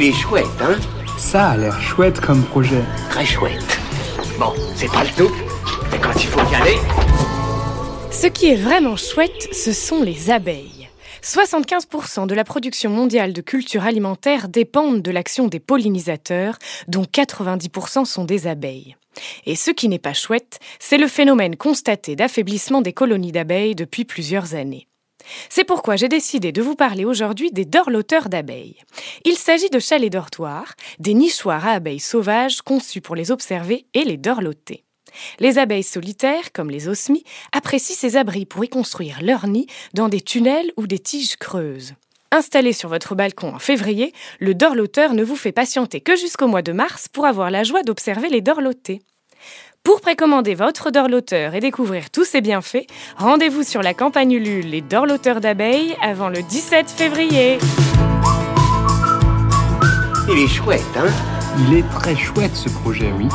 Il est chouette, hein Ça a l'air chouette comme projet. Très chouette. Bon, c'est pas le tout, mais quand il faut y aller... Ce qui est vraiment chouette, ce sont les abeilles. 75% de la production mondiale de cultures alimentaires dépendent de l'action des pollinisateurs, dont 90% sont des abeilles. Et ce qui n'est pas chouette, c'est le phénomène constaté d'affaiblissement des colonies d'abeilles depuis plusieurs années. C'est pourquoi j'ai décidé de vous parler aujourd'hui des dorloteurs d'abeilles. Il s'agit de chalets dortoirs, des nichoirs à abeilles sauvages conçus pour les observer et les dorloter. Les abeilles solitaires, comme les osmies, apprécient ces abris pour y construire leur nid dans des tunnels ou des tiges creuses. Installé sur votre balcon en février, le dorloteur ne vous fait patienter que jusqu'au mois de mars pour avoir la joie d'observer les dorlotés. Pour précommander votre dorloteur et découvrir tous ses bienfaits, rendez-vous sur la campagne Ulule Les dorloteurs d'abeilles avant le 17 février. Il est chouette, hein? Il est très chouette ce projet, oui.